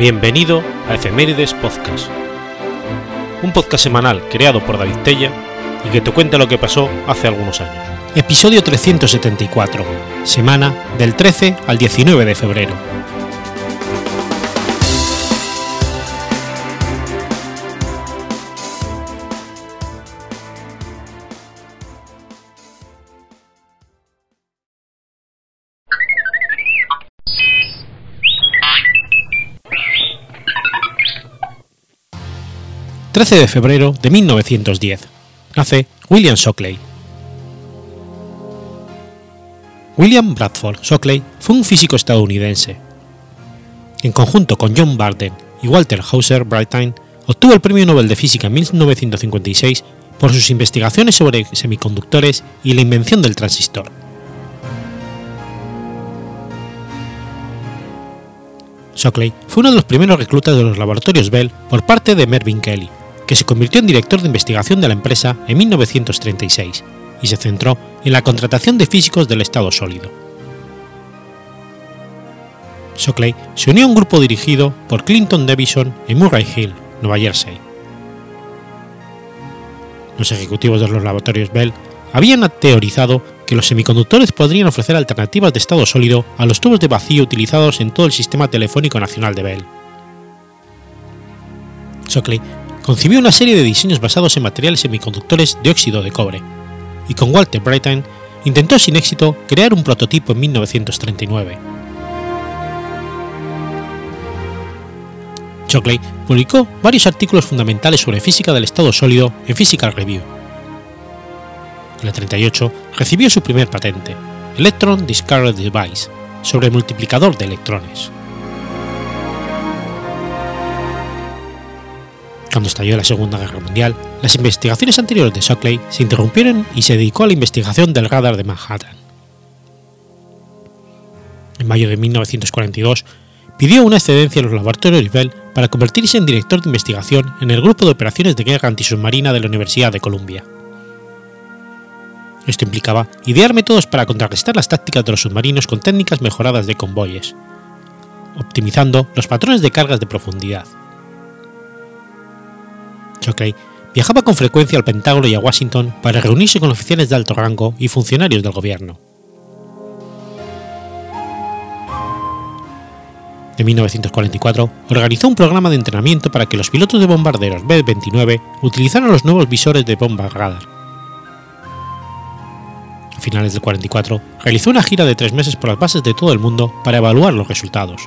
Bienvenido a Efemérides Podcast, un podcast semanal creado por David Tella y que te cuenta lo que pasó hace algunos años. Episodio 374, semana del 13 al 19 de febrero. 13 de febrero de 1910. Nace William Shockley. William Bradford Shockley fue un físico estadounidense. En conjunto con John Barden y Walter Hauser Breithein, obtuvo el Premio Nobel de Física en 1956 por sus investigaciones sobre semiconductores y la invención del transistor. Shockley fue uno de los primeros reclutas de los laboratorios Bell por parte de Mervyn Kelly, que se convirtió en director de investigación de la empresa en 1936 y se centró en la contratación de físicos del estado sólido. Shockley se unió a un grupo dirigido por Clinton Davison en Murray Hill, Nueva Jersey. Los ejecutivos de los laboratorios Bell habían teorizado que los semiconductores podrían ofrecer alternativas de estado sólido a los tubos de vacío utilizados en todo el sistema telefónico nacional de Bell. Shockley concibió una serie de diseños basados en materiales semiconductores de óxido de cobre, y con Walter Breithein intentó sin éxito crear un prototipo en 1939. Shockley publicó varios artículos fundamentales sobre física del estado sólido en Physical Review. En el 38 recibió su primer patente, Electron Discovery Device, sobre el multiplicador de electrones. Cuando estalló la Segunda Guerra Mundial, las investigaciones anteriores de Shockley se interrumpieron y se dedicó a la investigación del radar de Manhattan. En mayo de 1942, pidió una excedencia a los laboratorios Bell para convertirse en director de investigación en el Grupo de Operaciones de Guerra Antisubmarina de la Universidad de Columbia. Esto implicaba idear métodos para contrarrestar las tácticas de los submarinos con técnicas mejoradas de convoyes, optimizando los patrones de cargas de profundidad. Shockley viajaba con frecuencia al Pentágono y a Washington para reunirse con oficiales de alto rango y funcionarios del gobierno. En 1944 organizó un programa de entrenamiento para que los pilotos de bombarderos B-29 utilizaran los nuevos visores de bomba radar. A finales del 44 realizó una gira de tres meses por las bases de todo el mundo para evaluar los resultados.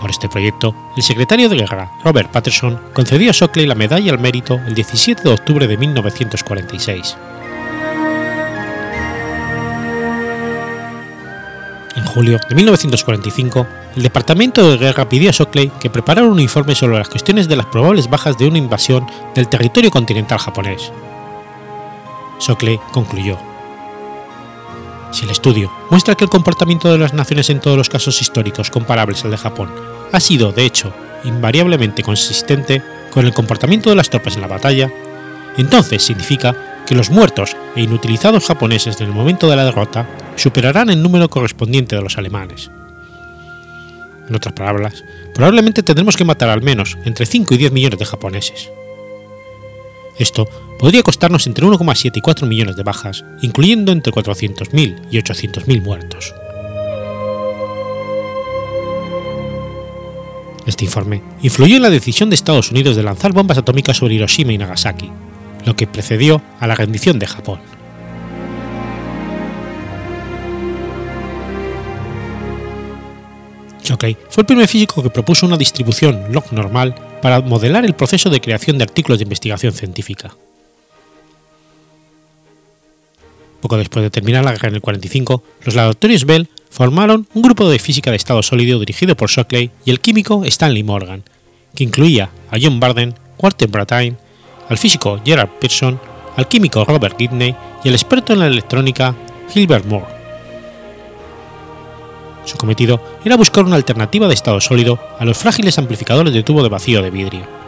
Por este proyecto, el secretario de guerra, Robert Patterson, concedió a Shockley la Medalla al Mérito el 17 de octubre de 1946. En julio de 1945, el Departamento de Guerra pidió a Shockley que preparara un informe sobre las cuestiones de las probables bajas de una invasión del territorio continental japonés. Shockley concluyó. Si el estudio muestra que el comportamiento de las naciones en todos los casos históricos comparables al de Japón ha sido, de hecho, invariablemente consistente con el comportamiento de las tropas en la batalla, entonces significa que los muertos e inutilizados japoneses en el momento de la derrota superarán el número correspondiente de los alemanes. En otras palabras, probablemente tendremos que matar al menos entre 5 y 10 millones de japoneses. Esto podría costarnos entre 1,7 y 4 millones de bajas, incluyendo entre 400.000 y 800.000 muertos. Este informe influyó en la decisión de Estados Unidos de lanzar bombas atómicas sobre Hiroshima y Nagasaki, lo que precedió a la rendición de Japón. Shockley fue el primer físico que propuso una distribución log normal para modelar el proceso de creación de artículos de investigación científica. Poco después de terminar la guerra en el 45, los laboratorios Bell formaron un grupo de física de estado sólido dirigido por Shockley y el químico Stanley Morgan, que incluía a John Barden, Walter Brattain, al físico Gerard Pearson, al químico Robert Gibney y al experto en la electrónica Gilbert Moore. Su cometido era buscar una alternativa de estado sólido a los frágiles amplificadores de tubo de vacío de vidrio.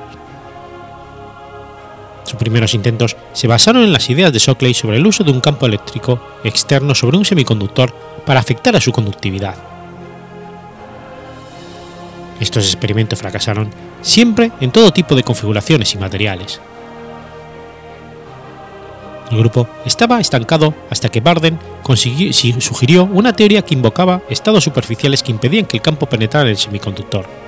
Sus primeros intentos se basaron en las ideas de Shockley sobre el uso de un campo eléctrico externo sobre un semiconductor para afectar a su conductividad. Estos experimentos fracasaron siempre en todo tipo de configuraciones y materiales. El grupo estaba estancado hasta que Barden sugirió una teoría que invocaba estados superficiales que impedían que el campo penetrara en el semiconductor.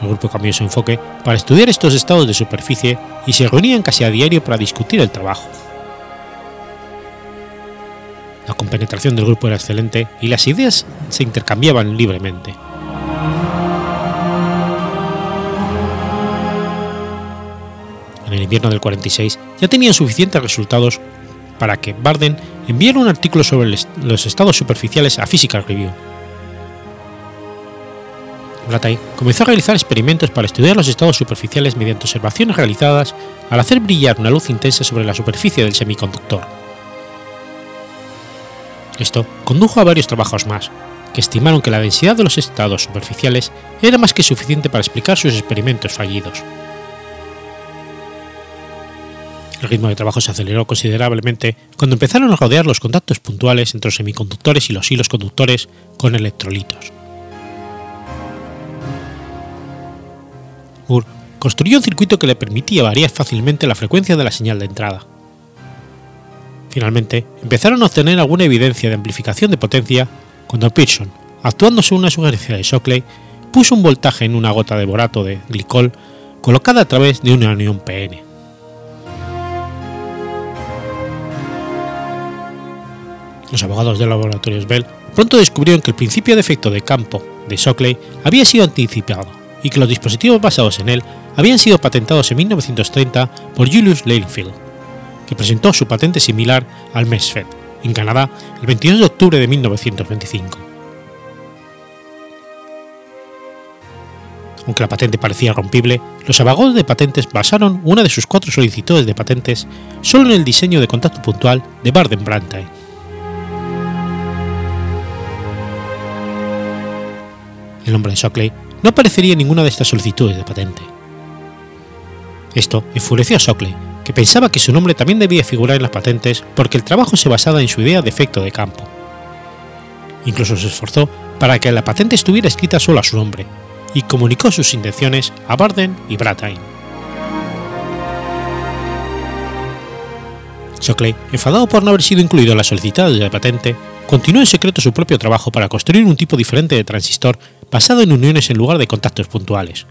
El grupo cambió su enfoque para estudiar estos estados de superficie y se reunían casi a diario para discutir el trabajo. La compenetración del grupo era excelente y las ideas se intercambiaban libremente. en el invierno del 46 ya tenían suficientes resultados para que Barden enviara un artículo sobre los estados superficiales a Physical Review. Brattain comenzó a realizar experimentos para estudiar los estados superficiales mediante observaciones realizadas al hacer brillar una luz intensa sobre la superficie del semiconductor. Esto condujo a varios trabajos más, que estimaron que la densidad de los estados superficiales era más que suficiente para explicar sus experimentos fallidos. El ritmo de trabajo se aceleró considerablemente cuando empezaron a rodear los contactos puntuales entre los semiconductores y los hilos conductores con electrolitos. Construyó un circuito que le permitía variar fácilmente la frecuencia de la señal de entrada. Finalmente, empezaron a obtener alguna evidencia de amplificación de potencia cuando Pearson, actuando sobre una sugerencia de Shockley, puso un voltaje en una gota de borato de glicol colocada a través de una unión PN. Los abogados del laboratorio Bell pronto descubrieron que el principio de efecto de campo de Shockley había sido anticipado y que los dispositivos basados en él habían sido patentados en 1930 por Julius Leinfield, que presentó su patente similar al MESFET en Canadá el 22 de octubre de 1925. Aunque la patente parecía rompible, los abogados de patentes basaron una de sus cuatro solicitudes de patentes solo en el diseño de contacto puntual de Barden Brantain. el nombre de Shockley no aparecería en ninguna de estas solicitudes de patente. Esto enfureció a Shockley, que pensaba que su nombre también debía figurar en las patentes porque el trabajo se basaba en su idea de efecto de campo. Incluso se esforzó para que la patente estuviera escrita solo a su nombre, y comunicó sus intenciones a Barden y Brattain. Shockley, enfadado por no haber sido incluido en las solicitudes de patente, continuó en secreto su propio trabajo para construir un tipo diferente de transistor basado en uniones en lugar de contactos puntuales.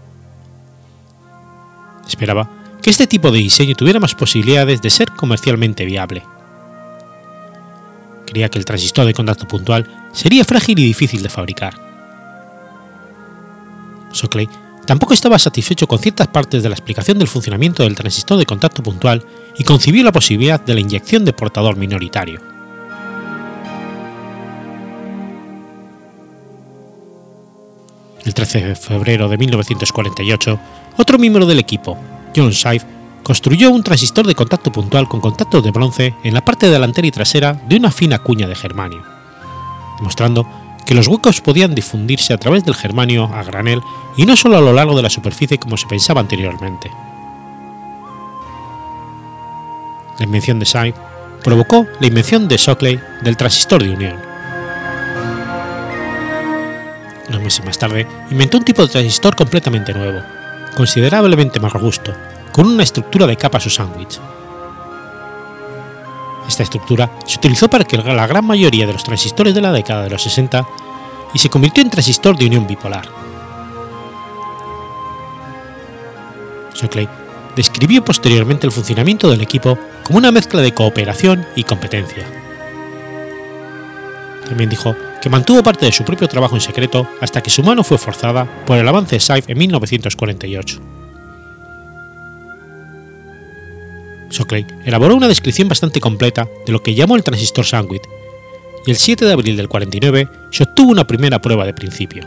Esperaba que este tipo de diseño tuviera más posibilidades de ser comercialmente viable. Creía que el transistor de contacto puntual sería frágil y difícil de fabricar. Shockley tampoco estaba satisfecho con ciertas partes de la explicación del funcionamiento del transistor de contacto puntual y concibió la posibilidad de la inyección de portador minoritario. El 13 de febrero de 1948, otro miembro del equipo, John Shive, construyó un transistor de contacto puntual con contactos de bronce en la parte delantera y trasera de una fina cuña de germanio, demostrando que los huecos podían difundirse a través del germanio a granel y no solo a lo largo de la superficie como se pensaba anteriormente. La invención de Shive provocó la invención de Shockley del transistor de unión, unos meses más tarde, inventó un tipo de transistor completamente nuevo, considerablemente más robusto, con una estructura de capas o sándwich. Esta estructura se utilizó para que la gran mayoría de los transistores de la década de los 60 y se convirtió en transistor de unión bipolar. Shockley describió posteriormente el funcionamiento del equipo como una mezcla de cooperación y competencia. También dijo que mantuvo parte de su propio trabajo en secreto hasta que su mano fue forzada por el avance de Saif en 1948. Shockley elaboró una descripción bastante completa de lo que llamó el transistor Sandwich, y el 7 de abril del 49 se obtuvo una primera prueba de principio.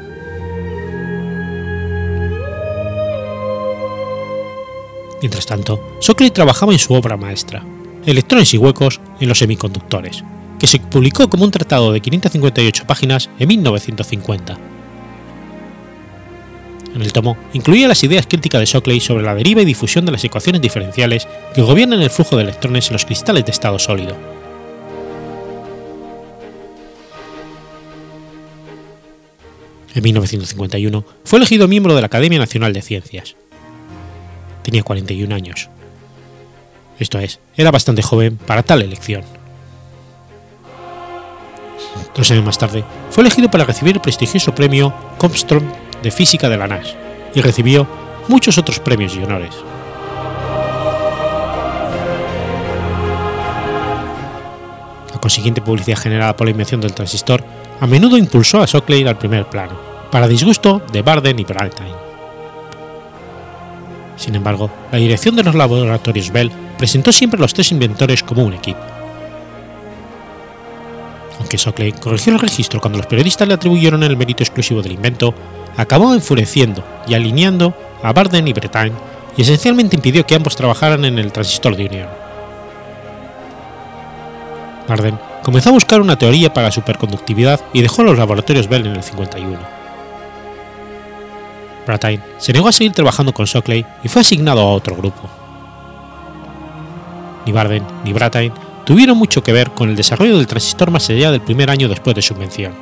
Mientras tanto, Shockley trabajaba en su obra maestra, Electrones y huecos en los semiconductores, que se publicó como un tratado de 558 páginas en 1950. En el tomo incluía las ideas críticas de Shockley sobre la deriva y difusión de las ecuaciones diferenciales que gobiernan el flujo de electrones en los cristales de estado sólido. En 1951 fue elegido miembro de la Academia Nacional de Ciencias. Tenía 41 años. Esto es, era bastante joven para tal elección. Dos años más tarde, fue elegido para recibir el prestigioso premio Comstrom de Física de la NAS y recibió muchos otros premios y honores. La consiguiente publicidad generada por la invención del transistor a menudo impulsó a Shockley al primer plano, para disgusto de Barden y Bernstein. Sin embargo, la dirección de los laboratorios Bell presentó siempre a los tres inventores como un equipo. Aunque Shockley corrigió el registro cuando los periodistas le atribuyeron el mérito exclusivo del invento, acabó enfureciendo y alineando a Barden y Bretagne y esencialmente impidió que ambos trabajaran en el transistor de unión. Barden comenzó a buscar una teoría para la superconductividad y dejó los laboratorios Bell en el 51. Brattain se negó a seguir trabajando con Shockley y fue asignado a otro grupo. Ni Barden ni Brattain tuvieron mucho que ver con el desarrollo del transistor más allá del primer año después de su invención.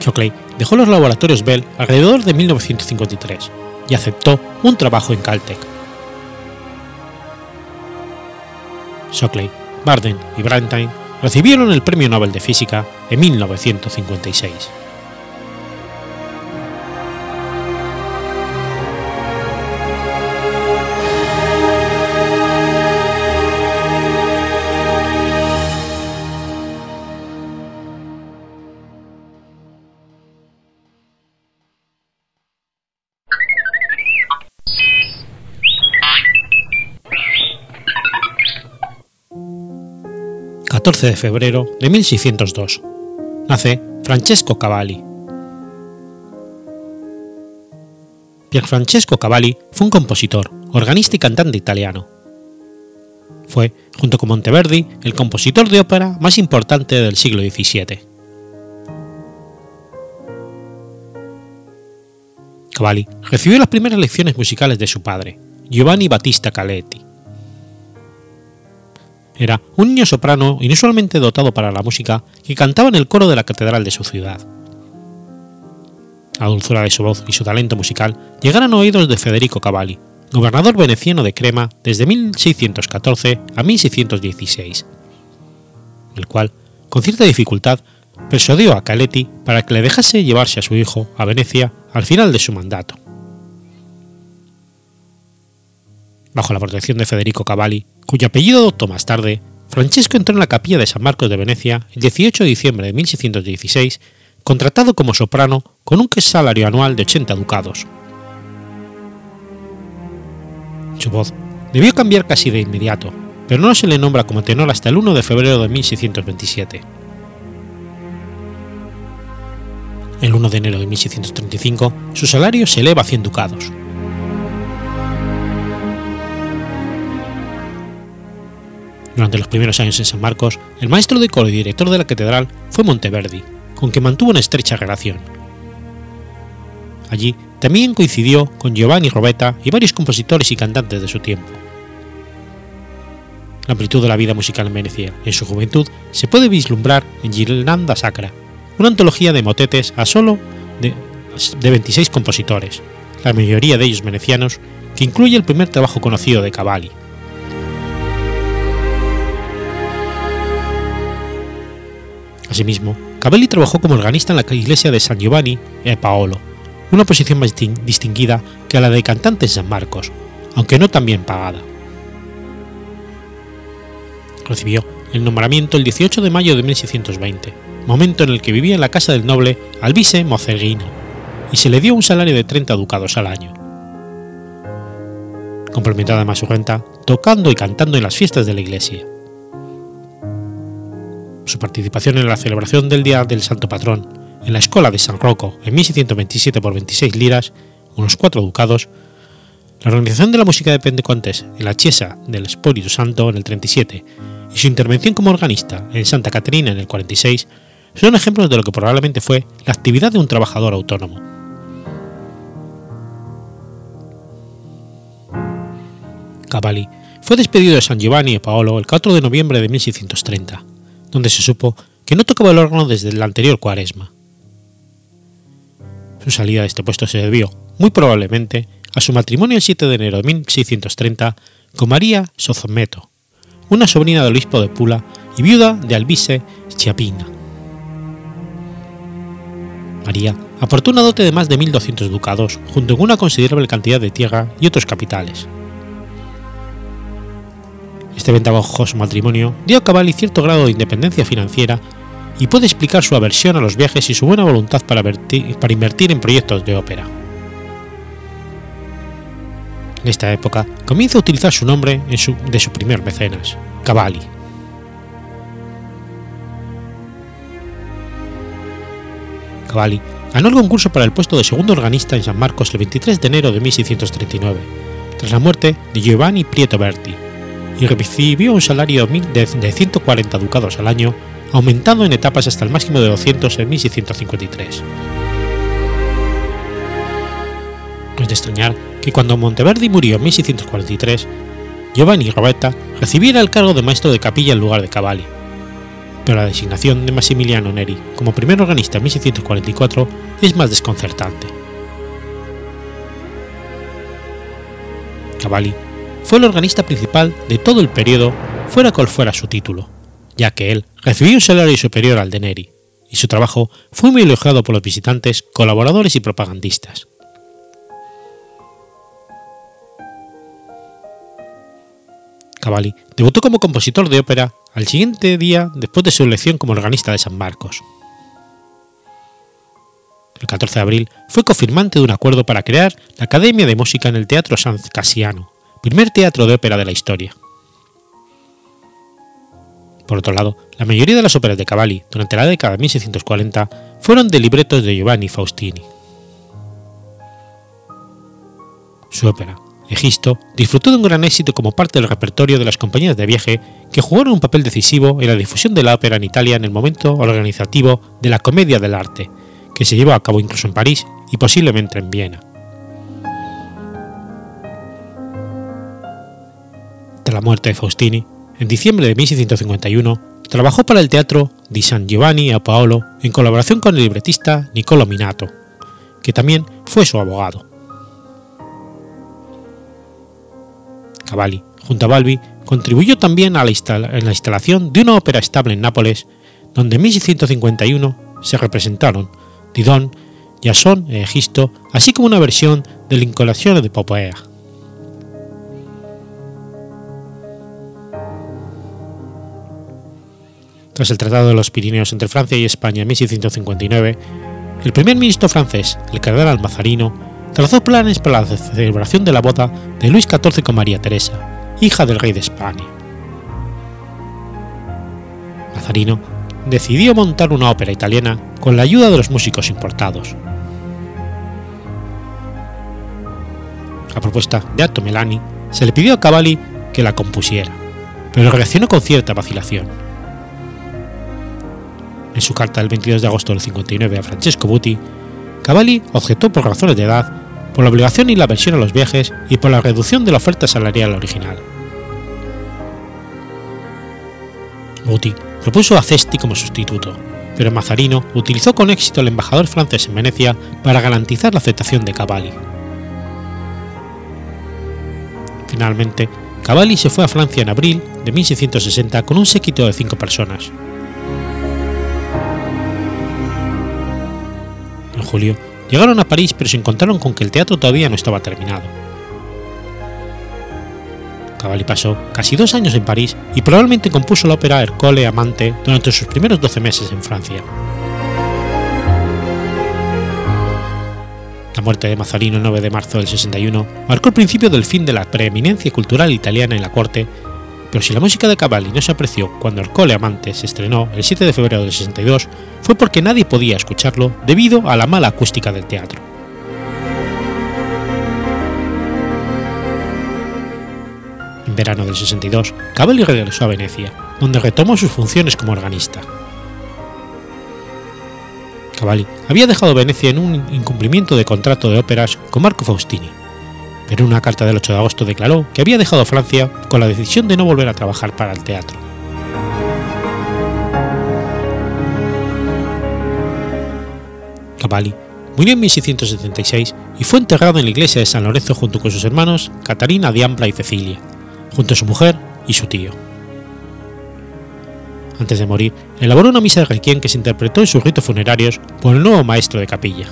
Shockley dejó los laboratorios Bell alrededor de 1953 y aceptó un trabajo en Caltech. Shockley, Barden y Brattain recibieron el Premio Nobel de Física en 1956. 14 de febrero de 1602. Nace Francesco Cavalli. Francesco Cavalli fue un compositor, organista y cantante italiano. Fue, junto con Monteverdi, el compositor de ópera más importante del siglo XVII. Cavalli recibió las primeras lecciones musicales de su padre, Giovanni Battista Caletti. Era un niño soprano inusualmente dotado para la música que cantaba en el coro de la catedral de su ciudad. La dulzura de su voz y su talento musical llegaron a oídos de Federico Cavalli, gobernador veneciano de Crema desde 1614 a 1616, el cual, con cierta dificultad, persuadió a Caletti para que le dejase llevarse a su hijo a Venecia al final de su mandato. Bajo la protección de Federico Cavalli, cuyo apellido adoptó más tarde, Francesco entró en la capilla de San Marcos de Venecia el 18 de diciembre de 1616, contratado como soprano con un salario anual de 80 ducados. Su voz debió cambiar casi de inmediato, pero no se le nombra como tenor hasta el 1 de febrero de 1627. El 1 de enero de 1635, su salario se eleva a 100 ducados. Durante los primeros años en San Marcos, el maestro de coro y director de la catedral fue Monteverdi, con quien mantuvo una estrecha relación. Allí también coincidió con Giovanni Robetta y varios compositores y cantantes de su tiempo. La amplitud de la vida musical en Venecia en su juventud se puede vislumbrar en Girlanda Sacra, una antología de motetes a solo de, de 26 compositores, la mayoría de ellos venecianos, que incluye el primer trabajo conocido de Cavalli, Asimismo, Cavalli trabajó como organista en la iglesia de San Giovanni e Paolo, una posición más distinguida que la de cantante en San Marcos, aunque no tan bien pagada. Recibió el nombramiento el 18 de mayo de 1620, momento en el que vivía en la casa del noble Albise Mocerghino, y se le dio un salario de 30 ducados al año. Complementó además su renta tocando y cantando en las fiestas de la iglesia su participación en la celebración del Día del Santo Patrón en la Escuela de San Rocco en 1627 por 26 liras, unos 4 ducados, la organización de la música de Pentecostés en la Chiesa del Espíritu Santo en el 37 y su intervención como organista en Santa Caterina en el 46 son ejemplos de lo que probablemente fue la actividad de un trabajador autónomo. Cavalli fue despedido de San Giovanni e Paolo el 4 de noviembre de 1630 donde se supo que no tocaba el órgano desde la anterior cuaresma. Su salida de este puesto se debió, muy probablemente, a su matrimonio el 7 de enero de 1630 con María Sozometo, una sobrina del obispo de Pula y viuda de Albise Chiapina. María aportó una dote de más de 1.200 ducados, junto con una considerable cantidad de tierra y otros capitales. Este ventajoso matrimonio dio a Cavalli cierto grado de independencia financiera y puede explicar su aversión a los viajes y su buena voluntad para, invertir en proyectos de ópera. En esta época comienza a utilizar su nombre en su, de su primer mecenas, Cavalli. Cavalli ganó el concurso para el puesto de segundo organista en San Marcos el 23 de enero de 1639, tras la muerte de Giovanni Prieto Berti, y recibió un salario de 140 ducados al año, aumentando en etapas hasta el máximo de 200 en 1653. No es de extrañar que cuando Monteverdi murió en 1643, Giovanni Roberta recibiera el cargo de maestro de capilla en lugar de Cavalli, pero la designación de Massimiliano Neri como primer organista en 1644 es más desconcertante. Cavalli fue el organista principal de todo el periodo fuera cual fuera su título, ya que él recibió un salario superior al de Neri, y su trabajo fue muy elogiado por los visitantes, colaboradores y propagandistas. Cavalli debutó como compositor de ópera al siguiente día después de su elección como organista de San Marcos. El 14 de abril fue confirmante de un acuerdo para crear la Academia de Música en el Teatro San Casiano, primer teatro de ópera de la historia. Por otro lado, la mayoría de las óperas de Cavalli durante la década de 1640 fueron de libretos de Giovanni Faustini. Su ópera, Egisto, disfrutó de un gran éxito como parte del repertorio de las compañías de viaje que jugaron un papel decisivo en la difusión de la ópera en Italia en el momento organizativo de la Comedia del Arte, que se llevó a cabo incluso en París y posiblemente en Viena. Tras la muerte de Faustini, en diciembre de 1651, trabajó para el teatro di San Giovanni a Paolo en colaboración con el libretista Niccolo Minato, que también fue su abogado. Cavalli, junto a Balbi, contribuyó también a la en la instalación de una ópera estable en Nápoles, donde en 1651 se representaron Didon, Jason e Egisto, así como una versión de la de Popea. Tras el Tratado de los Pirineos entre Francia y España en 1659, el primer ministro francés, el cardenal Mazarino, trazó planes para la celebración de la boda de Luis XIV con María Teresa, hija del rey de España. Mazarino decidió montar una ópera italiana con la ayuda de los músicos importados. A propuesta de Atto Melani, se le pidió a Cavalli que la compusiera, pero reaccionó con cierta vacilación en su carta del 22 de agosto del 59 a Francesco Buti, Cavalli objetó por razones de edad, por la obligación y la aversión a los viajes y por la reducción de la oferta salarial original. Buti propuso a Cesti como sustituto, pero Mazarino utilizó con éxito al embajador francés en Venecia para garantizar la aceptación de Cavalli. Finalmente, Cavalli se fue a Francia en abril de 1660 con un séquito de cinco personas, llegaron a París pero se encontraron con que el teatro todavía no estaba terminado. Cavalli pasó casi dos años en París y probablemente compuso la ópera Ercole Amante durante sus primeros 12 meses en Francia. La muerte de Mazzarino el 9 de marzo del 61 marcó el principio del fin de la preeminencia cultural italiana en la corte pero si la música de Cavalli no se apreció cuando el Cole Amante se estrenó el 7 de febrero del 62, fue porque nadie podía escucharlo debido a la mala acústica del teatro. En verano del 62, Cavalli regresó a Venecia, donde retomó sus funciones como organista. Cavalli había dejado Venecia en un incumplimiento de contrato de óperas con Marco Faustini, en una carta del 8 de agosto declaró que había dejado Francia con la decisión de no volver a trabajar para el teatro. Cavalli murió en 1676 y fue enterrado en la iglesia de San Lorenzo junto con sus hermanos Catarina Diampla y Cecilia, junto a su mujer y su tío. Antes de morir, elaboró una misa de requiem que se interpretó en sus ritos funerarios por el nuevo maestro de capilla,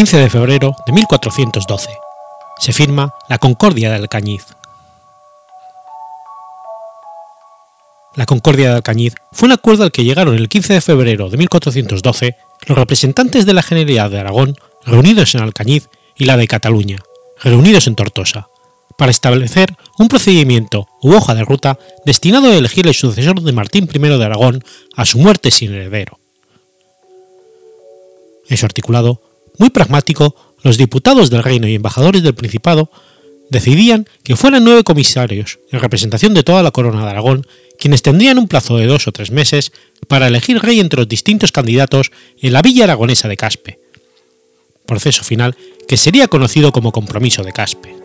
15 de febrero de 1412. Se firma la Concordia de Alcañiz. La Concordia de Alcañiz fue un acuerdo al que llegaron el 15 de febrero de 1412 los representantes de la Generalidad de Aragón reunidos en Alcañiz y la de Cataluña, reunidos en Tortosa, para establecer un procedimiento u hoja de ruta destinado a elegir el sucesor de Martín I de Aragón a su muerte sin heredero. En su articulado muy pragmático, los diputados del reino y embajadores del Principado decidían que fueran nueve comisarios, en representación de toda la corona de Aragón, quienes tendrían un plazo de dos o tres meses para elegir rey entre los distintos candidatos en la villa aragonesa de Caspe, proceso final que sería conocido como Compromiso de Caspe.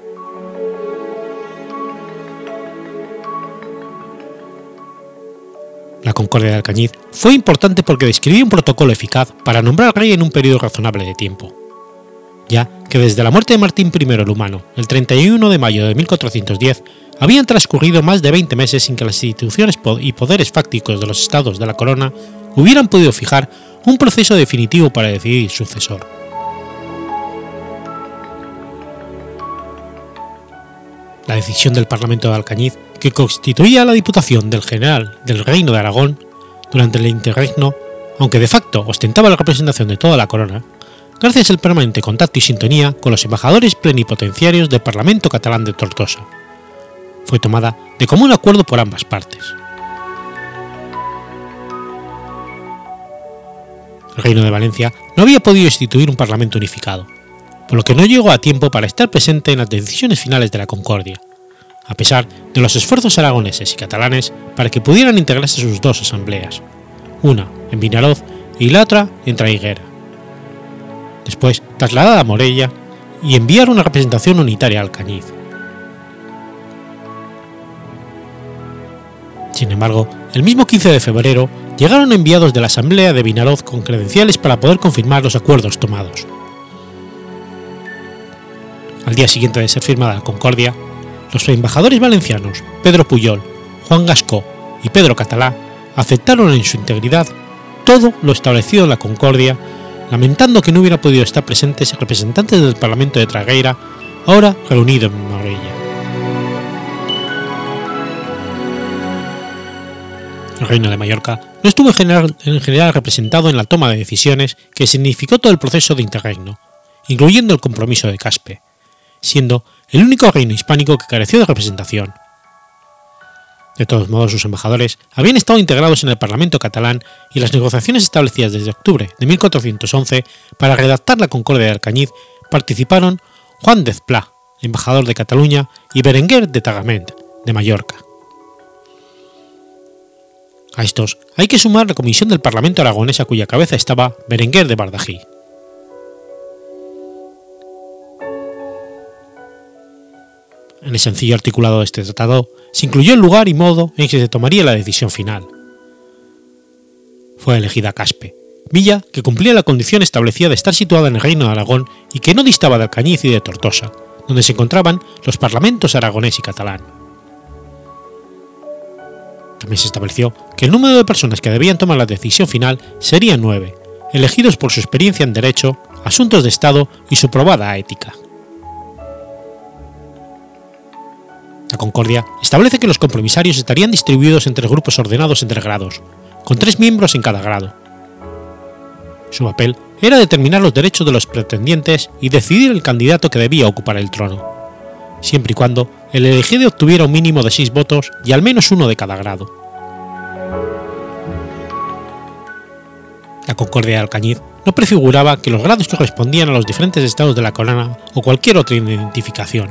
La Concordia de Alcañiz fue importante porque describía un protocolo eficaz para nombrar rey en un periodo razonable de tiempo, ya que desde la muerte de Martín I el Humano, el 31 de mayo de 1410, habían transcurrido más de 20 meses sin que las instituciones y poderes fácticos de los estados de la corona hubieran podido fijar un proceso definitivo para decidir sucesor. La decisión del Parlamento de Alcañiz que constituía la Diputación del General del Reino de Aragón durante el interregno, aunque de facto ostentaba la representación de toda la corona, gracias al permanente contacto y sintonía con los embajadores plenipotenciarios del Parlamento catalán de Tortosa. Fue tomada de común acuerdo por ambas partes. El Reino de Valencia no había podido instituir un Parlamento unificado, por lo que no llegó a tiempo para estar presente en las decisiones finales de la Concordia, a pesar de los esfuerzos aragoneses y catalanes para que pudieran integrarse sus dos asambleas, una en Vinaroz y la otra en Traiguera. Después trasladada a Morella y enviar una representación unitaria al Cañiz. Sin embargo, el mismo 15 de febrero llegaron enviados de la Asamblea de Vinaroz con credenciales para poder confirmar los acuerdos tomados. Al día siguiente de ser firmada la Concordia, los embajadores valencianos Pedro Puyol, Juan Gascó y Pedro Catalá aceptaron en su integridad todo lo establecido en la Concordia, lamentando que no hubiera podido estar presentes representantes del Parlamento de Tragueira, ahora reunido en Morella. El Reino de Mallorca no estuvo en general, en general, representado en la toma de decisiones que significó todo el proceso de interregno, incluyendo el compromiso de Caspe, siendo el único reino hispánico que careció de representación. De todos modos, sus embajadores habían estado integrados en el Parlamento catalán y las negociaciones establecidas desde octubre de 1411 para redactar la Concordia de Alcañiz participaron Juan Dezplá, embajador de Cataluña, y Berenguer de Tagament, de Mallorca. A estos hay que sumar la comisión del Parlamento aragonés a cuya cabeza estaba Berenguer de Bardají. El sencillo articulado de este tratado se incluyó el lugar y modo en que se tomaría la decisión final. Fue elegida Caspe, villa que cumplía la condición establecida de estar situada en el Reino de Aragón y que no distaba de Alcañiz y de Tortosa, donde se encontraban los parlamentos aragonés y catalán. También se estableció que el número de personas que debían tomar la decisión final serían nueve, elegidos por su experiencia en derecho, asuntos de Estado y su probada ética. La Concordia establece que los compromisarios estarían distribuidos entre grupos ordenados en tres grados, con tres miembros en cada grado. Su papel era determinar los derechos de los pretendientes y decidir el candidato que debía ocupar el trono, siempre y cuando el elegido obtuviera un mínimo de seis votos y al menos uno de cada grado. La Concordia de Alcañiz no prefiguraba que los grados correspondían a los diferentes estados de la corona o cualquier otra identificación,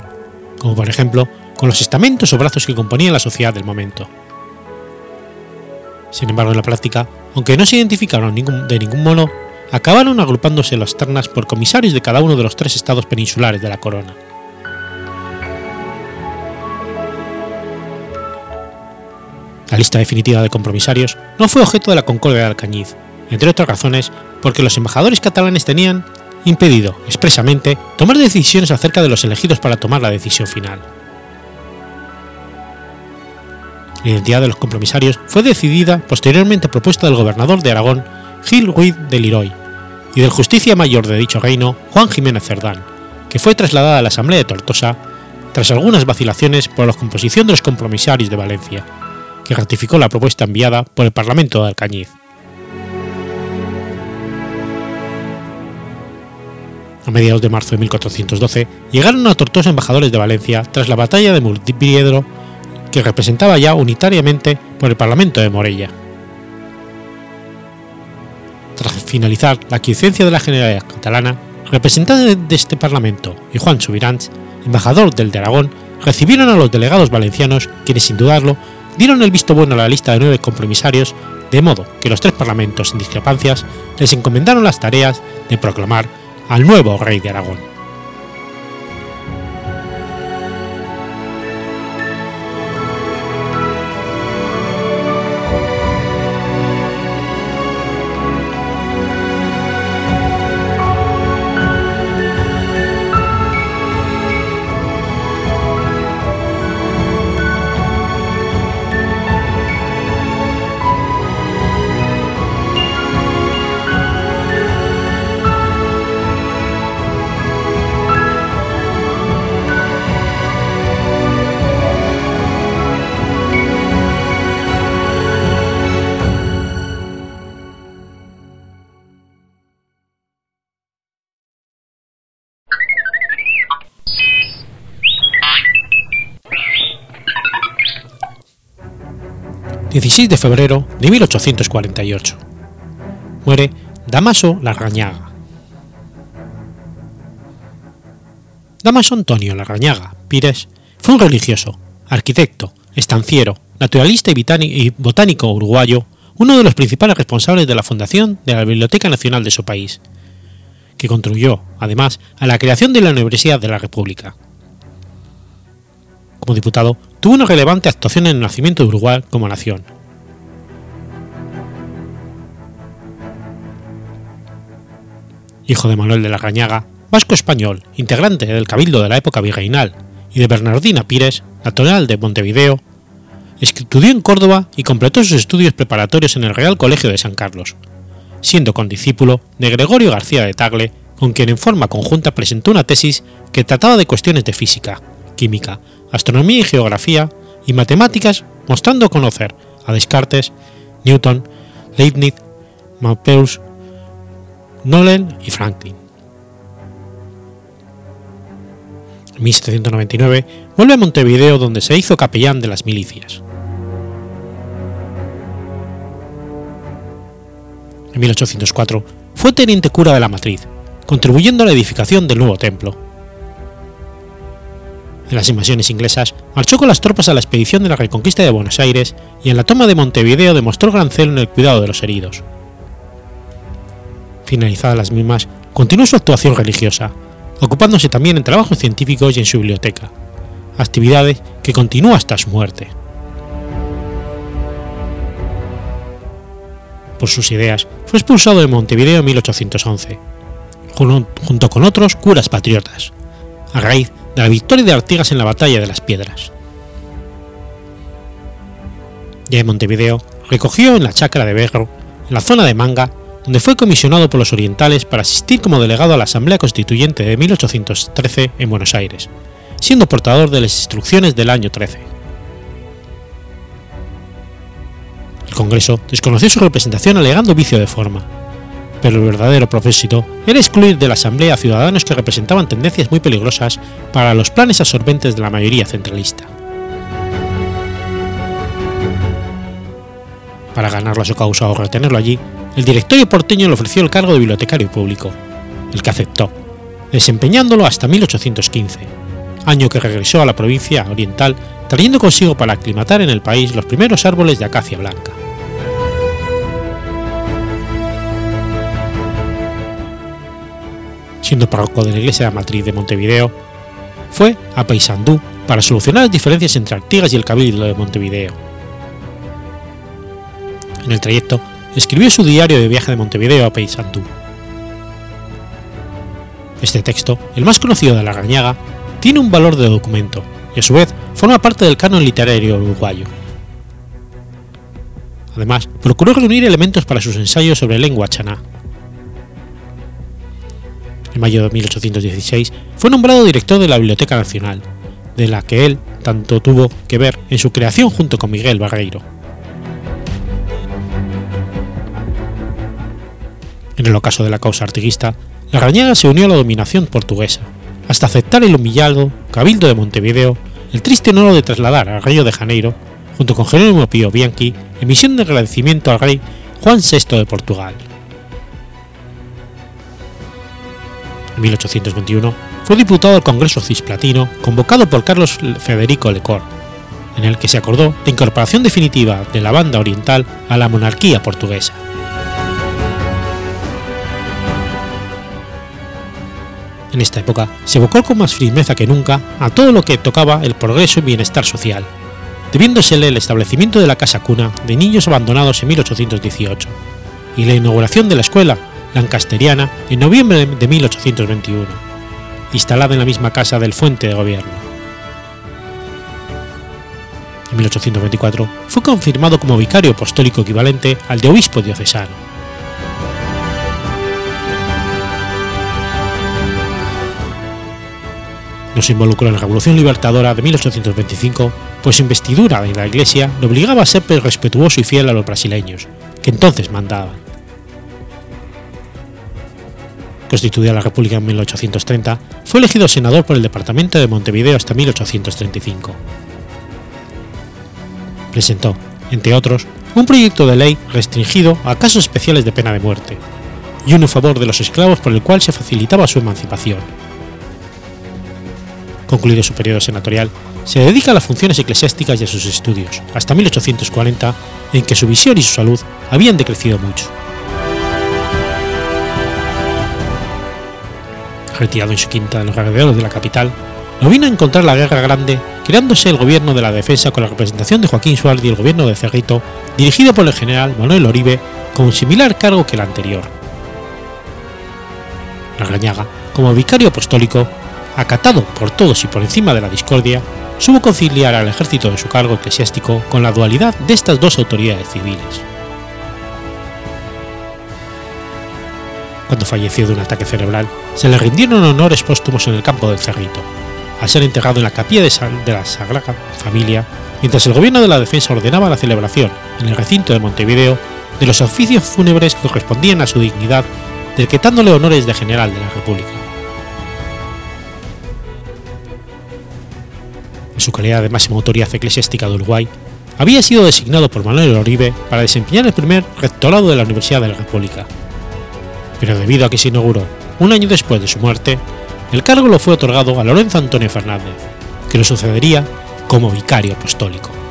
como por ejemplo con los estamentos o brazos que componían la sociedad del momento. Sin embargo, en la práctica, aunque no se identificaron de ningún modo, acabaron agrupándose las ternas por comisarios de cada uno de los tres estados peninsulares de la corona. La lista definitiva de compromisarios no fue objeto de la Concordia de Alcañiz, entre otras razones porque los embajadores catalanes tenían impedido expresamente tomar decisiones acerca de los elegidos para tomar la decisión final. La identidad de los compromisarios fue decidida posteriormente a propuesta del gobernador de Aragón, Gil Ruiz de Liroy, y del justicia mayor de dicho reino, Juan Jiménez Cerdán, que fue trasladada a la Asamblea de Tortosa tras algunas vacilaciones por la composición de los compromisarios de Valencia, que ratificó la propuesta enviada por el Parlamento de Alcañiz. A mediados de marzo de 1412 llegaron a Tortosa embajadores de Valencia tras la batalla de Multipiedro que representaba ya unitariamente por el Parlamento de Morella. Tras finalizar la aquiescencia de la Generalidad catalana, representantes de este Parlamento y Juan Subirans, embajador del de Aragón, recibieron a los delegados valencianos, quienes sin dudarlo dieron el visto bueno a la lista de nueve compromisarios, de modo que los tres parlamentos sin discrepancias les encomendaron las tareas de proclamar al nuevo rey de Aragón. 16 de febrero de 1848. Muere Damaso Larrañaga. Damaso Antonio Larrañaga Pires fue un religioso, arquitecto, estanciero, naturalista y botánico uruguayo, uno de los principales responsables de la fundación de la Biblioteca Nacional de su país, que contribuyó, además, a la creación de la Universidad de la República. Como diputado, tuvo una relevante actuación en el nacimiento de Uruguay como nación. Hijo de Manuel de la Rañaga, vasco español, integrante del Cabildo de la época virreinal, y de Bernardina Pires, natural de Montevideo, estudió en Córdoba y completó sus estudios preparatorios en el Real Colegio de San Carlos, siendo condiscípulo de Gregorio García de Tagle, con quien en forma conjunta presentó una tesis que trataba de cuestiones de física, química, astronomía y geografía y matemáticas, mostrando conocer a Descartes, Newton, Leibniz, Maupeus, Nolan y Franklin. En 1799 vuelve a Montevideo donde se hizo capellán de las milicias. En 1804 fue teniente cura de la matriz, contribuyendo a la edificación del nuevo templo. En las invasiones inglesas, marchó con las tropas a la expedición de la reconquista de Buenos Aires y en la toma de Montevideo demostró gran celo en el cuidado de los heridos. Finalizadas las mismas, continuó su actuación religiosa, ocupándose también en trabajos científicos y en su biblioteca, actividades que continuó hasta su muerte. Por sus ideas, fue expulsado de Montevideo en 1811, junto con otros curas patriotas, a raíz de la victoria de Artigas en la Batalla de las Piedras. Ya en Montevideo, recogió en la chacra de Berro, en la zona de Manga, donde fue comisionado por los orientales para asistir como delegado a la Asamblea Constituyente de 1813 en Buenos Aires, siendo portador de las instrucciones del año 13. El Congreso desconoció su representación alegando vicio de forma, pero el verdadero propósito era excluir de la Asamblea a ciudadanos que representaban tendencias muy peligrosas para los planes absorbentes de la mayoría centralista. Para ganarlo a su causa o retenerlo allí, el directorio porteño le ofreció el cargo de bibliotecario público, el que aceptó, desempeñándolo hasta 1815, año que regresó a la provincia oriental trayendo consigo para aclimatar en el país los primeros árboles de acacia blanca. siendo párroco de la iglesia de matriz de Montevideo, fue a Paysandú para solucionar las diferencias entre Artigas y el Cabildo de Montevideo. En el trayecto, escribió su diario de viaje de Montevideo a Paysandú. Este texto, el más conocido de la Rañaga, tiene un valor de documento y a su vez forma parte del canon literario uruguayo. Además, procuró reunir elementos para sus ensayos sobre lengua chaná, en mayo de 1816, fue nombrado director de la Biblioteca Nacional, de la que él tanto tuvo que ver en su creación junto con Miguel Barreiro. En el ocaso de la causa artiguista, la Rañaga se unió a la dominación portuguesa, hasta aceptar el humillado Cabildo de Montevideo el triste honor de trasladar al Río de Janeiro, junto con Jerónimo Pío Bianchi, en misión de agradecimiento al rey Juan VI de Portugal. en 1821, fue diputado al Congreso Cisplatino convocado por Carlos Federico Lecor, en el que se acordó la incorporación definitiva de la banda oriental a la monarquía portuguesa. En esta época se evocó con más firmeza que nunca a todo lo que tocaba el progreso y bienestar social, debiéndosele el establecimiento de la Casa Cuna de niños abandonados en 1818 y la inauguración de la escuela lancasteriana en noviembre de 1821, instalada en la misma casa del fuente de gobierno. En 1824 fue confirmado como vicario apostólico equivalente al de obispo diocesano. No se involucró en la Revolución Libertadora de 1825, pues su investidura en la Iglesia le obligaba a ser respetuoso y fiel a los brasileños, que entonces mandaban. constituida la República en 1830, fue elegido senador por el departamento de Montevideo hasta 1835. Presentó, entre otros, un proyecto de ley restringido a casos especiales de pena de muerte, y uno en favor de los esclavos por el cual se facilitaba su emancipación. Concluido su periodo senatorial, se dedica a las funciones eclesiásticas y a sus estudios, hasta 1840, en que su visión y su salud habían decrecido mucho. retirado en su quinta en los alrededores de la capital, no vino a encontrar la guerra grande, creándose el gobierno de la defensa con la representación de Joaquín Suárez y el gobierno de Cerrito, dirigido por el general Manuel Oribe, con un similar cargo que el anterior. La Rañaga, como vicario apostólico, acatado por todos y por encima de la discordia, supo conciliar al ejército de su cargo eclesiástico con la dualidad de estas dos autoridades civiles. Cuando falleció de un ataque cerebral, se le rindieron honores póstumos en el campo del Cerrito, al ser enterrado en la capilla de, la Sagrada Familia, mientras el gobierno de la defensa ordenaba la celebración en el recinto de Montevideo de los oficios fúnebres que correspondían a su dignidad, decretándole honores de general de la República. Su calidad de máxima autoridad eclesiástica de Uruguay, había sido designado por Manuel Oribe para desempeñar el primer rectorado de la Universidad de la República. Pero debido a que se inauguró un año después de su muerte, el cargo lo fue otorgado a Lorenzo Antonio Fernández, que lo sucedería como vicario apostólico.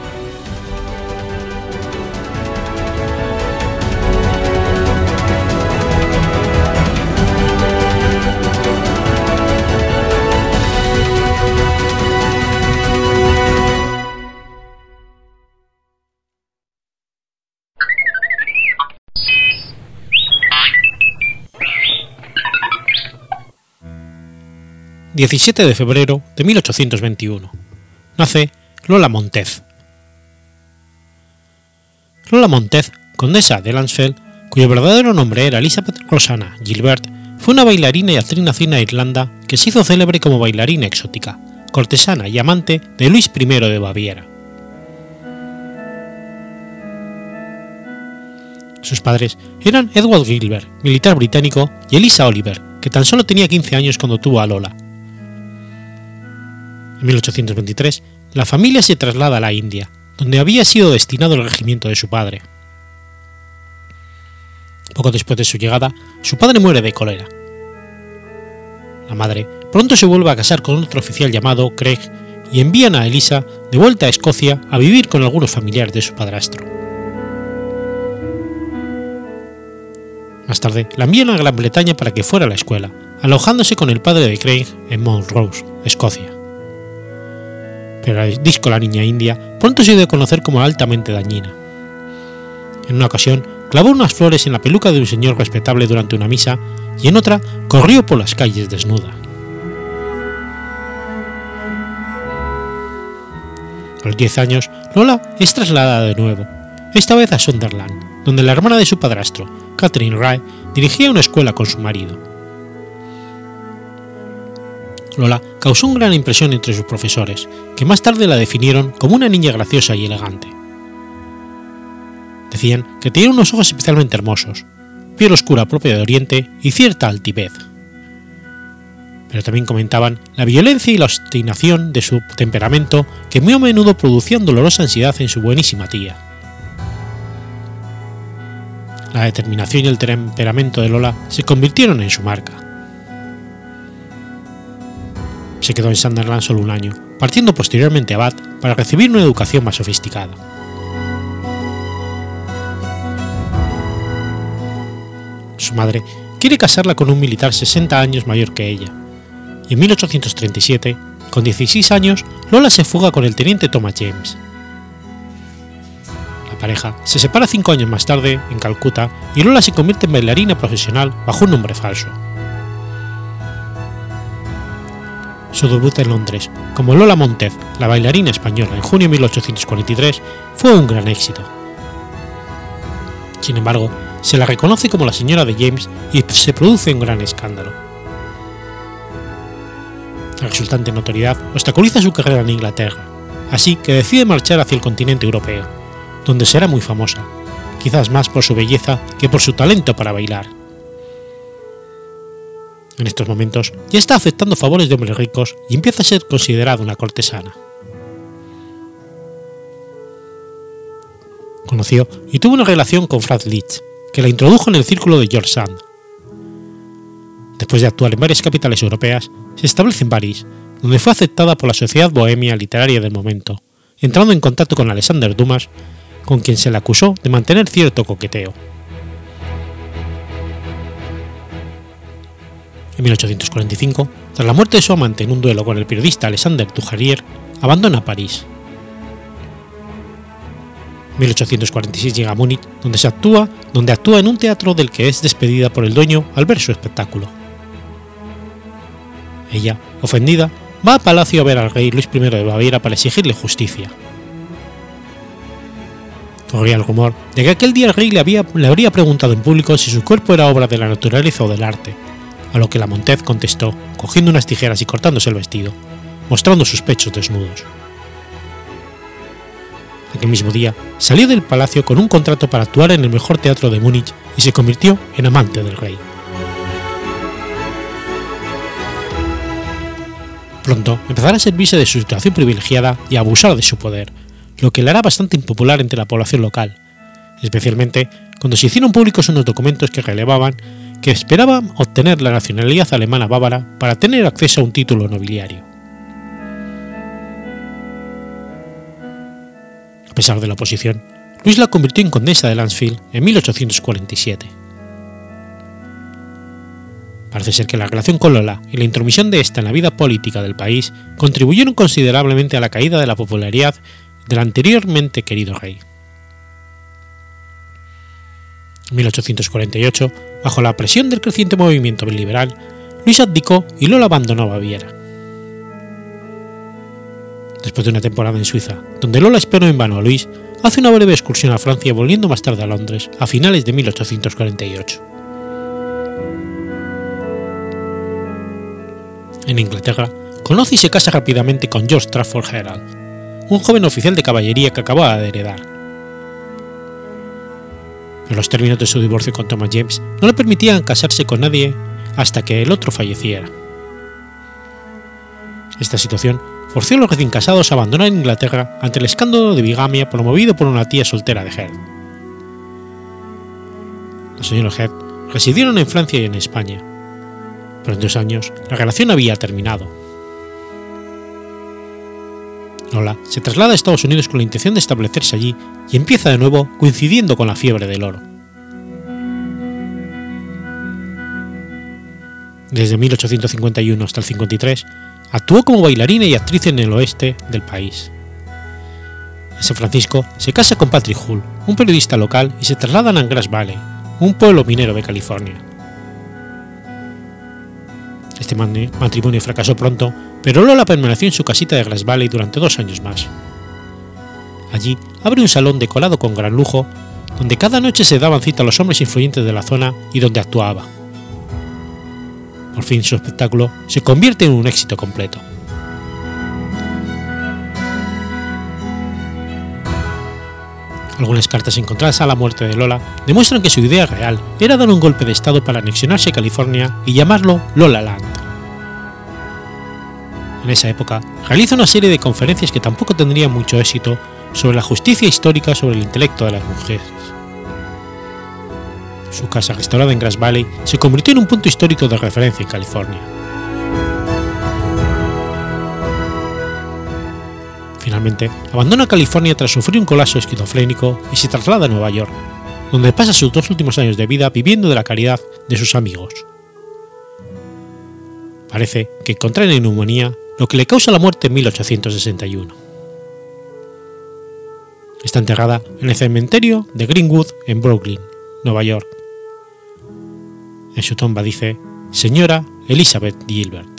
17 de febrero de 1821. Nace Lola Montez. Lola Montez, condesa de Lansfeld, cuyo verdadero nombre era Elizabeth Rosanna Gilbert, fue una bailarina y actriz nacida en Irlanda que se hizo célebre como bailarina exótica, cortesana y amante de Luis I de Baviera. Sus padres eran Edward Gilbert, militar británico, y Elisa Oliver, que tan solo tenía 15 años cuando tuvo a Lola, en 1823, la familia se traslada a la India, donde había sido destinado el regimiento de su padre. Poco después de su llegada, su padre muere de cólera. La madre pronto se vuelve a casar con otro oficial llamado Craig y envían a Elisa de vuelta a Escocia a vivir con algunos familiares de su padrastro. Más tarde la envían a Gran Bretaña para que fuera a la escuela, alojándose con el padre de Craig en Montrose, Escocia pero el disco La Niña India pronto se dio a conocer como altamente dañina. En una ocasión, clavó unas flores en la peluca de un señor respetable durante una misa y en otra corrió por las calles desnuda. A los 10 años, Lola es trasladada de nuevo, esta vez a Sunderland, donde la hermana de su padrastro, Catherine Ray, dirigía una escuela con su marido. Lola causó una gran impresión entre sus profesores, que más tarde la definieron como una niña graciosa y elegante. Decían que tenía unos ojos especialmente hermosos, piel oscura propia de Oriente y cierta altivez. Pero también comentaban la violencia y la obstinación de su temperamento que muy a menudo producían dolorosa ansiedad en su buenísima tía. La determinación y el temperamento de Lola se convirtieron en su marca se quedó en Sunderland solo un año, partiendo posteriormente a Bath para recibir una educación más sofisticada. Su madre quiere casarla con un militar 60 años mayor que ella, y en 1837, con 16 años, Lola se fuga con el teniente Thomas James. La pareja se separa cinco años más tarde en Calcuta y Lola se convierte en bailarina profesional bajo un nombre falso. Su debut en Londres, como Lola Montez, la bailarina española, en junio de 1843, fue un gran éxito. Sin embargo, se la reconoce como la señora de James y se produce un gran escándalo. La resultante notoriedad obstaculiza su carrera en Inglaterra, así que decide marchar hacia el continente europeo, donde será muy famosa, quizás más por su belleza que por su talento para bailar en estos momentos ya está aceptando favores de hombres ricos y empieza a ser considerada una cortesana. Conoció y tuvo una relación con Franz Liszt, que la introdujo en el círculo de George Sand. Después de actuar en varias capitales europeas, se establece en París, donde fue aceptada por la Sociedad Bohemia Literaria del momento, entrando en contacto con Alexander Dumas, con quien se le acusó de mantener cierto coqueteo. En 1845, tras la muerte de su amante en un duelo con el periodista Alexander Dujarrier, abandona París. En 1846 llega a Múnich, donde, se actúa, donde actúa en un teatro del que es despedida por el dueño al ver su espectáculo. Ella, ofendida, va a palacio a ver al rey Luis I de Baviera para exigirle justicia. Corría el rumor de que aquel día el rey le, había, le habría preguntado en público si su cuerpo era obra de la naturaleza o del arte, a lo que la Montez contestó, cogiendo unas tijeras y cortándose el vestido, mostrando sus pechos desnudos. Aquel mismo día salió del palacio con un contrato para actuar en el mejor teatro de Múnich y se convirtió en amante del rey. Pronto empezará a servirse de su situación privilegiada y a abusar de su poder, lo que le hará bastante impopular entre la población local, especialmente cuando se hicieron públicos unos documentos que relevaban que esperaban obtener la nacionalidad alemana bávara para tener acceso a un título nobiliario. A pesar de la oposición, Luis la convirtió en condesa de Lansfield en 1847. Parece ser que la relación con Lola y la intromisión de esta en la vida política del país contribuyeron considerablemente a la caída de la popularidad del anteriormente querido rey. En 1848, bajo la presión del creciente movimiento liberal, Luis abdicó y Lola abandonó Baviera. Después de una temporada en Suiza, donde Lola esperó en vano a Luis, hace una breve excursión a Francia volviendo más tarde a Londres a finales de 1848. En Inglaterra, conoce y se casa rápidamente con George Trafford Herald, un joven oficial de caballería que acababa de heredar. Pero los términos de su divorcio con Thomas James no le permitían casarse con nadie hasta que el otro falleciera. Esta situación forzó a los recién casados a abandonar Inglaterra ante el escándalo de bigamia promovido por una tía soltera de Heard. Los señores Heard residieron en Francia y en España, pero en dos años la relación había terminado. Lola se traslada a Estados Unidos con la intención de establecerse allí y empieza de nuevo coincidiendo con la fiebre del oro. Desde 1851 hasta el 53 Actuó como bailarina y actriz en el oeste del país. En San Francisco se casa con Patrick Hull, un periodista local, y se trasladan a Grass Valley, un pueblo minero de California. Este matrimonio fracasó pronto, pero Lola permaneció en su casita de Grass Valley durante dos años más. Allí abre un salón decorado con gran lujo, donde cada noche se daban cita a los hombres influyentes de la zona y donde actuaba. Por fin su espectáculo se convierte en un éxito completo. Algunas cartas encontradas a la muerte de Lola demuestran que su idea real era dar un golpe de estado para anexionarse a California y llamarlo Lola Land. En esa época realiza una serie de conferencias que tampoco tendrían mucho éxito sobre la justicia histórica sobre el intelecto de las mujeres. Su casa, restaurada en Grass Valley, se convirtió en un punto histórico de referencia en California. Finalmente, abandona California tras sufrir un colapso esquizofrénico y se traslada a Nueva York, donde pasa sus dos últimos años de vida viviendo de la caridad de sus amigos. Parece que contrae neumonía, lo que le causa la muerte en 1861. Está enterrada en el cementerio de Greenwood en Brooklyn, Nueva York, en su tumba dice Señora Elizabeth Gilbert.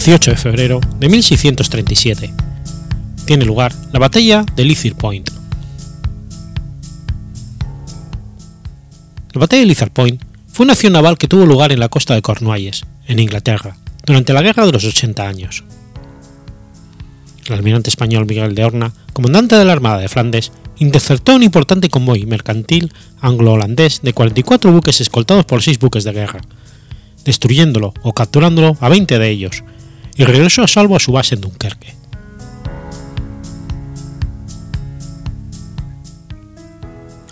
18 de febrero de 1637. Tiene lugar la batalla de Lizard Point. La batalla de Lizard Point fue una acción naval que tuvo lugar en la costa de Cornualles, en Inglaterra, durante la Guerra de los 80 años. El almirante español Miguel de Horna, comandante de la Armada de Flandes, interceptó un importante convoy mercantil anglo-holandés de 44 buques escoltados por 6 buques de guerra, destruyéndolo o capturándolo a 20 de ellos, y regresó a salvo a su base en Dunkerque.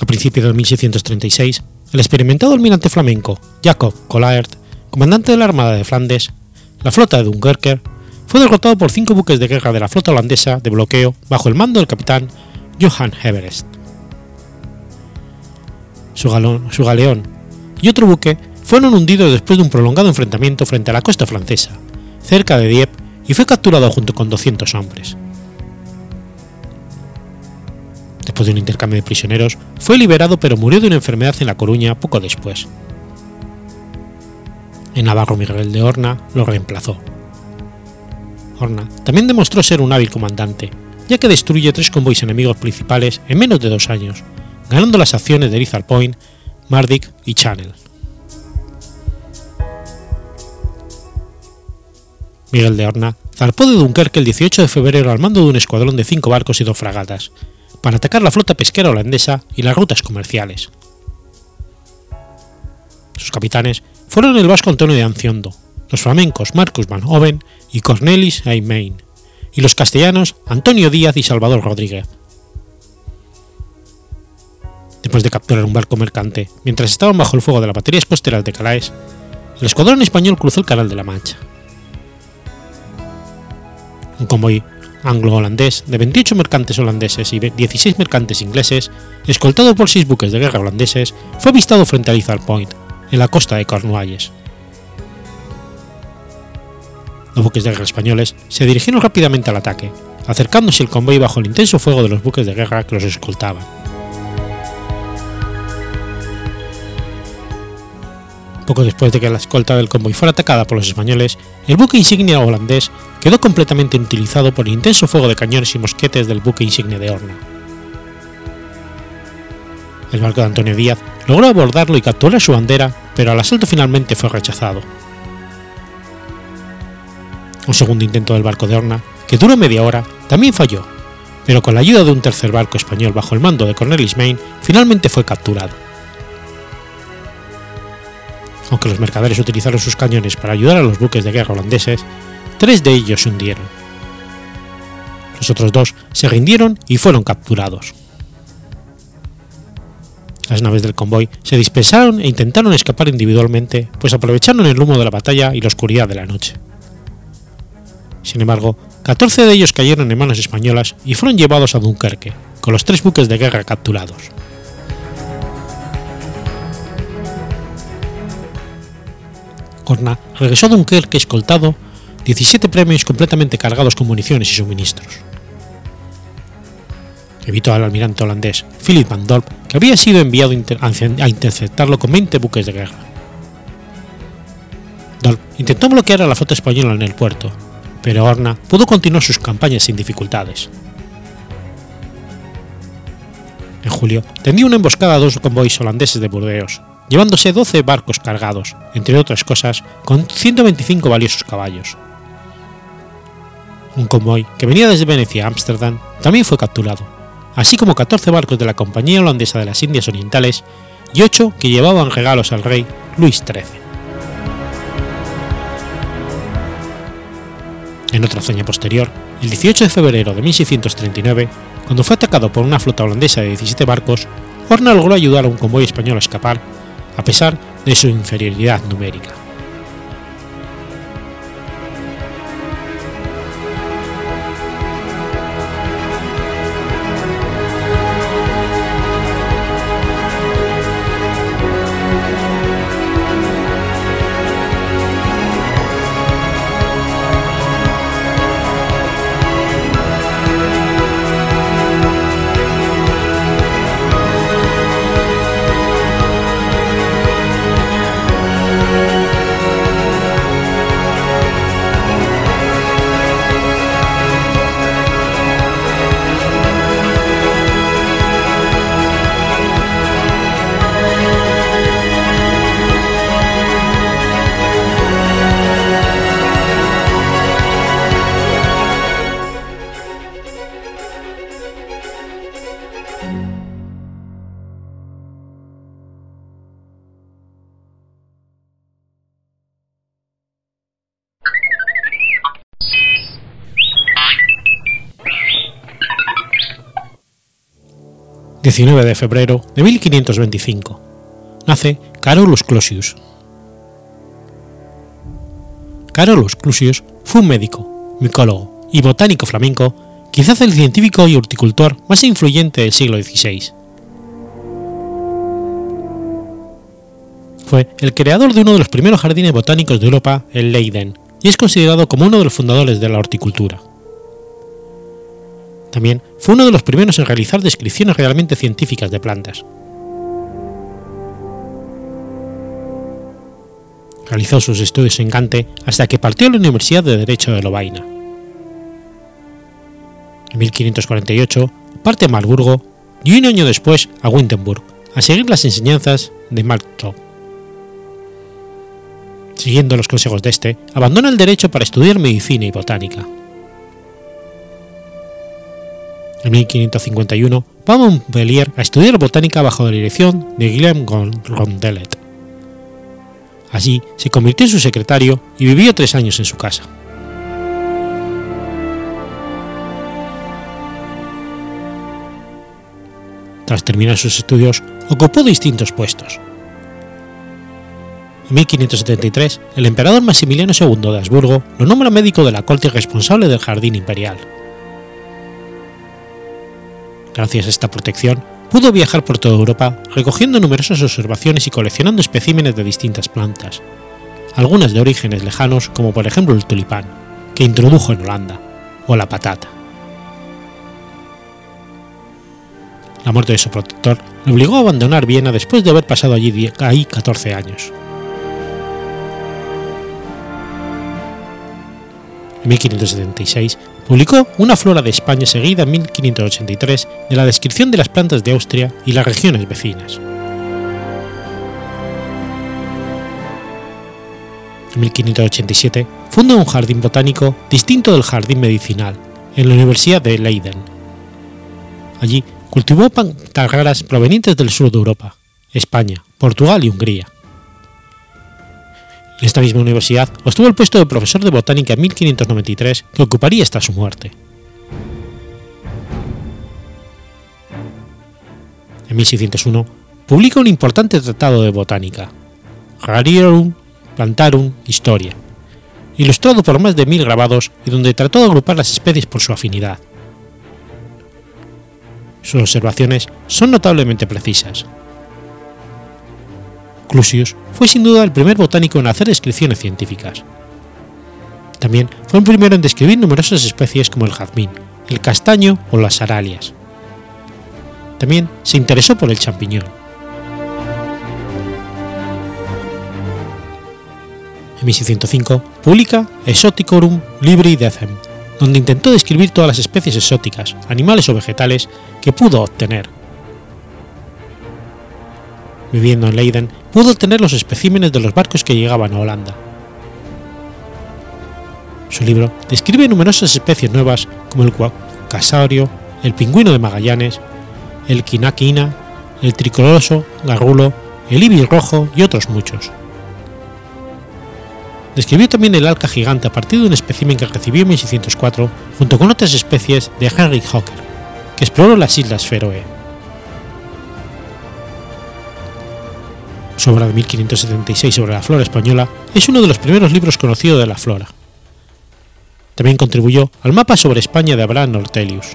A principios de 1636, el experimentado almirante flamenco Jacob Collaert, comandante de la Armada de Flandes, la flota de Dunkerque, fue derrotado por cinco buques de guerra de la flota holandesa de bloqueo bajo el mando del capitán Johan Everest. Su, su galeón y otro buque fueron hundidos después de un prolongado enfrentamiento frente a la costa francesa, cerca de Dieppe, y fue capturado junto con 200 hombres. Después de un intercambio de prisioneros, fue liberado pero murió de una enfermedad en La Coruña poco después. En Navarro Miguel de Horna lo reemplazó. Horna también demostró ser un hábil comandante, ya que destruye tres convoys enemigos principales en menos de dos años, ganando las acciones de Lizard Point, Mardic y Channel. Miguel de Horna zarpó de Dunkerque el 18 de febrero al mando de un escuadrón de cinco barcos y dos fragatas, para atacar la flota pesquera holandesa y las rutas comerciales. Sus capitanes fueron el vasco Antonio de Anciondo, los flamencos Marcus van Oven y Cornelis Aymain, y los castellanos Antonio Díaz y Salvador Rodríguez. Después de capturar un barco mercante mientras estaban bajo el fuego de las baterías costeras de Calais, el escuadrón español cruzó el Canal de la Mancha. Un convoy anglo-holandés de 28 mercantes holandeses y 16 mercantes ingleses, escoltado por seis buques de guerra holandeses, fue avistado frente a Lizard Point, en la costa de Cornualles. Los buques de guerra españoles se dirigieron rápidamente al ataque, acercándose el convoy bajo el intenso fuego de los buques de guerra que los escoltaban. Poco después de que la escolta del convoy fuera atacada por los españoles, el buque insignia holandés quedó completamente inutilizado por el intenso fuego de cañones y mosquetes del buque insignia de Horna. El barco de Antonio Díaz logró abordarlo y capturar su bandera, pero el asalto finalmente fue rechazado. Un segundo intento del barco de Horna, que duró media hora, también falló, pero con la ayuda de un tercer barco español bajo el mando de Cornelis Main, finalmente fue capturado aunque los mercaderes utilizaron sus cañones para ayudar a los buques de guerra holandeses, tres de ellos se hundieron. Los otros dos se rindieron y fueron capturados. Las naves del convoy se dispersaron e intentaron escapar individualmente, pues aprovecharon el humo de la batalla y la oscuridad de la noche. Sin embargo, 14 de ellos cayeron en manos españolas y fueron llevados a Dunkerque, con los tres buques de guerra capturados. Horna regresó a Dunkerque escoltado 17 premios completamente cargados con municiones y suministros. Evitó al almirante holandés Philip van Dorp, que había sido enviado a interceptarlo con 20 buques de guerra. Dorp intentó bloquear a la flota española en el puerto, pero Horna pudo continuar sus campañas sin dificultades. En julio tendió una emboscada a dos convoys holandeses de Burdeos, llevándose 12 barcos cargados, entre otras cosas, con 125 valiosos caballos. Un convoy que venía desde Venecia a Ámsterdam también fue capturado, así como 14 barcos de la Compañía Holandesa de las Indias Orientales y 8 que llevaban regalos al rey Luis XIII. En otra hazaña posterior, el 18 de febrero de 1639, cuando fue atacado por una flota holandesa de 17 barcos, Horna logró ayudar a un convoy español a escapar a pesar de su inferioridad numérica. 19 de febrero de 1525. Nace Carolus Clausius. Carolus Clusius fue un médico, micólogo y botánico flamenco, quizás el científico y horticultor más influyente del siglo XVI. Fue el creador de uno de los primeros jardines botánicos de Europa en Leiden y es considerado como uno de los fundadores de la horticultura. También fue uno de los primeros en realizar descripciones realmente científicas de plantas. Realizó sus estudios en Gante hasta que partió a la Universidad de Derecho de Lovaina. En 1548 parte a Marburgo y un año después a Wittenberg a seguir las enseñanzas de Marktop. Siguiendo los consejos de este, abandona el derecho para estudiar medicina y botánica. En 1551 va a Montpellier a estudiar botánica bajo la dirección de Guillaume Rondelet. Allí se convirtió en su secretario y vivió tres años en su casa. Tras terminar sus estudios, ocupó distintos puestos. En 1573, el emperador Maximiliano II de Habsburgo lo nombra médico de la corte responsable del jardín imperial. Gracias a esta protección, pudo viajar por toda Europa recogiendo numerosas observaciones y coleccionando especímenes de distintas plantas, algunas de orígenes lejanos como por ejemplo el tulipán, que introdujo en Holanda, o la patata. La muerte de su protector le obligó a abandonar Viena después de haber pasado allí ahí 14 años. En 1576 publicó una flora de España seguida en 1583 de la descripción de las plantas de Austria y las regiones vecinas. En 1587 funda un jardín botánico distinto del jardín medicinal en la Universidad de Leiden. Allí cultivó plantas raras provenientes del sur de Europa, España, Portugal y Hungría. Esta misma universidad obtuvo el puesto de profesor de botánica en 1593 que ocuparía hasta su muerte. En 1601 publica un importante tratado de botánica, Rariorum Plantarum Historia, ilustrado por más de mil grabados y donde trató de agrupar las especies por su afinidad. Sus observaciones son notablemente precisas, Clusius fue sin duda el primer botánico en hacer descripciones científicas. También fue el primero en describir numerosas especies como el jazmín, el castaño o las aralias. También se interesó por el champiñón. En 1605 publica Exoticorum Libri Decem, donde intentó describir todas las especies exóticas, animales o vegetales que pudo obtener. Viviendo en Leiden, pudo obtener los especímenes de los barcos que llegaban a Holanda. Su libro describe numerosas especies nuevas como el casario, el pingüino de Magallanes, el quinaquina, el tricoloso, garrulo, el ibis rojo y otros muchos. Describió también el alca gigante a partir de un espécimen que recibió en 1604 junto con otras especies de Henry Hawker, que exploró las islas Feroe. Su obra de 1576 sobre la flora española es uno de los primeros libros conocidos de la flora. También contribuyó al mapa sobre España de Abraham Ortelius.